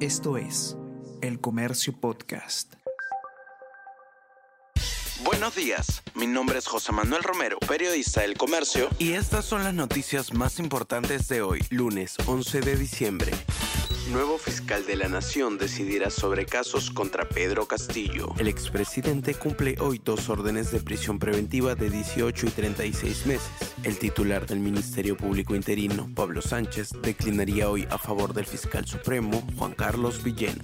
Esto es El Comercio Podcast. Buenos días, mi nombre es José Manuel Romero, periodista del Comercio, y estas son las noticias más importantes de hoy, lunes 11 de diciembre. Nuevo fiscal de la Nación decidirá sobre casos contra Pedro Castillo. El expresidente cumple hoy dos órdenes de prisión preventiva de 18 y 36 meses. El titular del Ministerio Público Interino, Pablo Sánchez, declinaría hoy a favor del fiscal supremo, Juan Carlos Villena.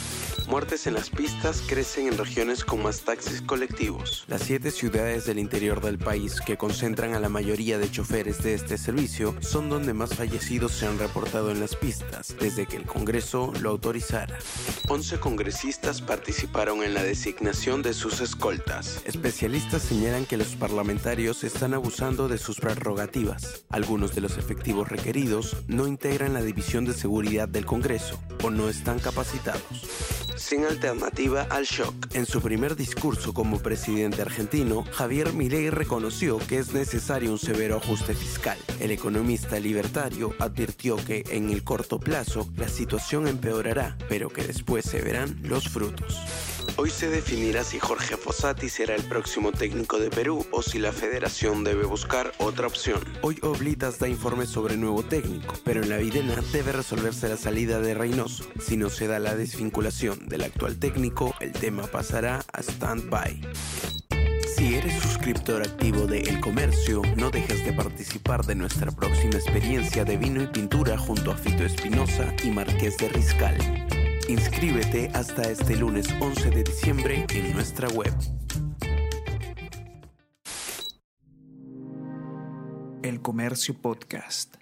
Muertes en las pistas crecen en regiones con más taxis colectivos. Las siete ciudades del interior del país que concentran a la mayoría de choferes de este servicio son donde más fallecidos se han reportado en las pistas desde que el Congreso lo autorizara. 11 congresistas participaron en la designación de sus escoltas. Especialistas señalan que los parlamentarios están abusando de sus prerrogativas. Algunos de los efectivos requeridos no integran la División de Seguridad del Congreso o no están capacitados sin alternativa al shock. En su primer discurso como presidente argentino, Javier Milei reconoció que es necesario un severo ajuste fiscal. El economista libertario advirtió que en el corto plazo la situación empeorará, pero que después se verán los frutos. Hoy se definirá si Jorge Fossati será el próximo técnico de Perú o si la federación debe buscar otra opción. Hoy Oblitas da informes sobre nuevo técnico, pero en la Videna debe resolverse la salida de Reynoso. Si no se da la desvinculación del actual técnico, el tema pasará a stand-by. Si eres suscriptor activo de El Comercio, no dejes de participar de nuestra próxima experiencia de vino y pintura junto a Fito Espinosa y Marqués de Riscal. Inscríbete hasta este lunes 11 de diciembre en nuestra web. El Comercio Podcast.